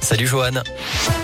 Salut Johan.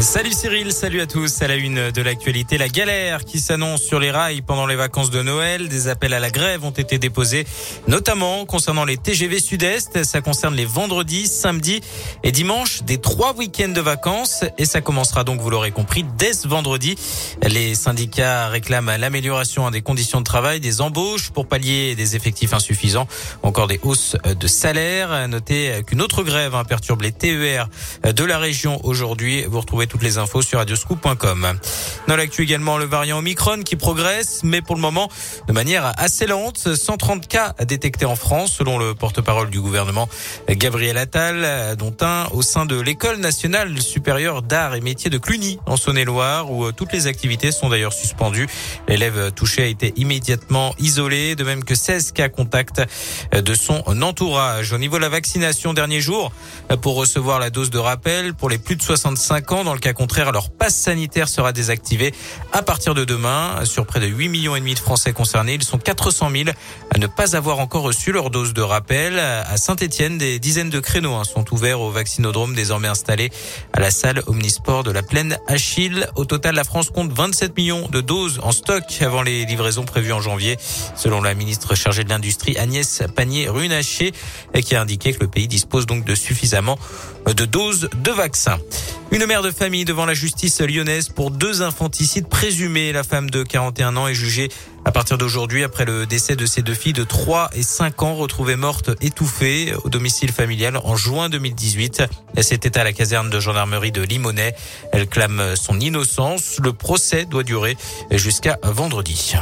Salut Cyril, salut à tous. À la une de l'actualité, la galère qui s'annonce sur les rails pendant les vacances de Noël. Des appels à la grève ont été déposés, notamment concernant les TGV Sud-Est. Ça concerne les vendredis, samedis et dimanches des trois week-ends de vacances. Et ça commencera donc, vous l'aurez compris, dès ce vendredi. Les syndicats réclament l'amélioration des conditions de travail, des embauches pour pallier des effectifs insuffisants, encore des hausses de salaire. Notez qu'une autre grève hein, perturbe les TER de la région aujourd'hui. Vous retrouvez toutes les infos sur radioscoop.com. Dans l'actu également, le variant Omicron qui progresse, mais pour le moment de manière assez lente. 130 cas détectés en France, selon le porte-parole du gouvernement Gabriel Attal, dont un au sein de l'école nationale supérieure d'art et métiers de Cluny, en Saône-et-Loire, où toutes les activités sont d'ailleurs suspendues. L'élève touché a été immédiatement isolé, de même que 16 cas contacts de son entourage. Au niveau de la vaccination, dernier jour, pour recevoir la dose de rappel pour les plus de 65 ans, le cas contraire, leur passe sanitaire sera désactivé à partir de demain. Sur près de 8 millions et demi de Français concernés, ils sont 400 000 à ne pas avoir encore reçu leur dose de rappel. À Saint-Etienne, des dizaines de créneaux hein, sont ouverts au vaccinodrome désormais installé à la salle Omnisport de la plaine Achille. Au total, la France compte 27 millions de doses en stock avant les livraisons prévues en janvier, selon la ministre chargée de l'Industrie Agnès Pannier-Runacher, qui a indiqué que le pays dispose donc de suffisamment de doses de vaccins. Une mère de famille devant la justice lyonnaise pour deux infanticides présumés. La femme de 41 ans est jugée à partir d'aujourd'hui après le décès de ses deux filles de 3 et 5 ans retrouvées mortes étouffées au domicile familial en juin 2018. C'était à la caserne de gendarmerie de Limonest. Elle clame son innocence. Le procès doit durer jusqu'à vendredi.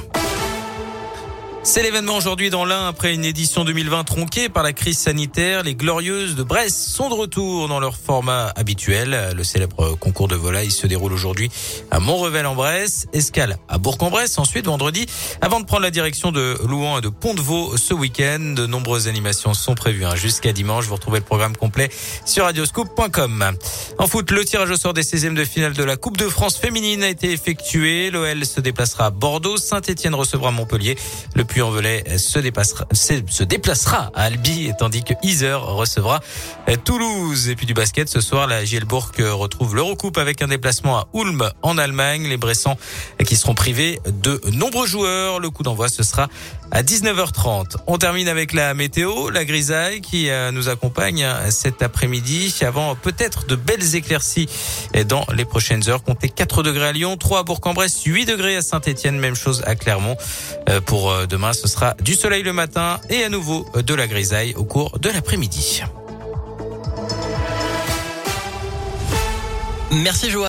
C'est l'événement aujourd'hui dans l'Ain après une édition 2020 tronquée par la crise sanitaire. Les Glorieuses de Brest sont de retour dans leur format habituel. Le célèbre concours de volaille se déroule aujourd'hui à Montrevel en Bresse, escale à Bourg-en-Bresse ensuite vendredi avant de prendre la direction de Louan et de Pont-de-Vaux ce week-end. De nombreuses animations sont prévues hein, jusqu'à dimanche. Vous retrouvez le programme complet sur radioscoop.com. En foot, le tirage au sort des 16e de finale de la Coupe de France féminine a été effectué. L'OL se déplacera à Bordeaux, Saint-Etienne recevra Montpellier. Puy-en-Velay se, dépassera, se déplacera à Albi, tandis que Iser recevra Toulouse. Et puis du basket, ce soir, la Gielbourg retrouve l'Eurocoupe avec un déplacement à Ulm en Allemagne. Les Bressans qui seront privés de nombreux joueurs. Le coup d'envoi, ce sera à 19h30. On termine avec la météo, la grisaille qui euh, nous accompagne cet après-midi avant peut-être de belles éclaircies dans les prochaines heures. Comptez 4 degrés à Lyon, 3 à Bourg-en-Bresse, 8 degrés à Saint-Etienne, même chose à Clermont. Euh, pour euh, demain, ce sera du soleil le matin et à nouveau de la grisaille au cours de l'après-midi. Merci Joël.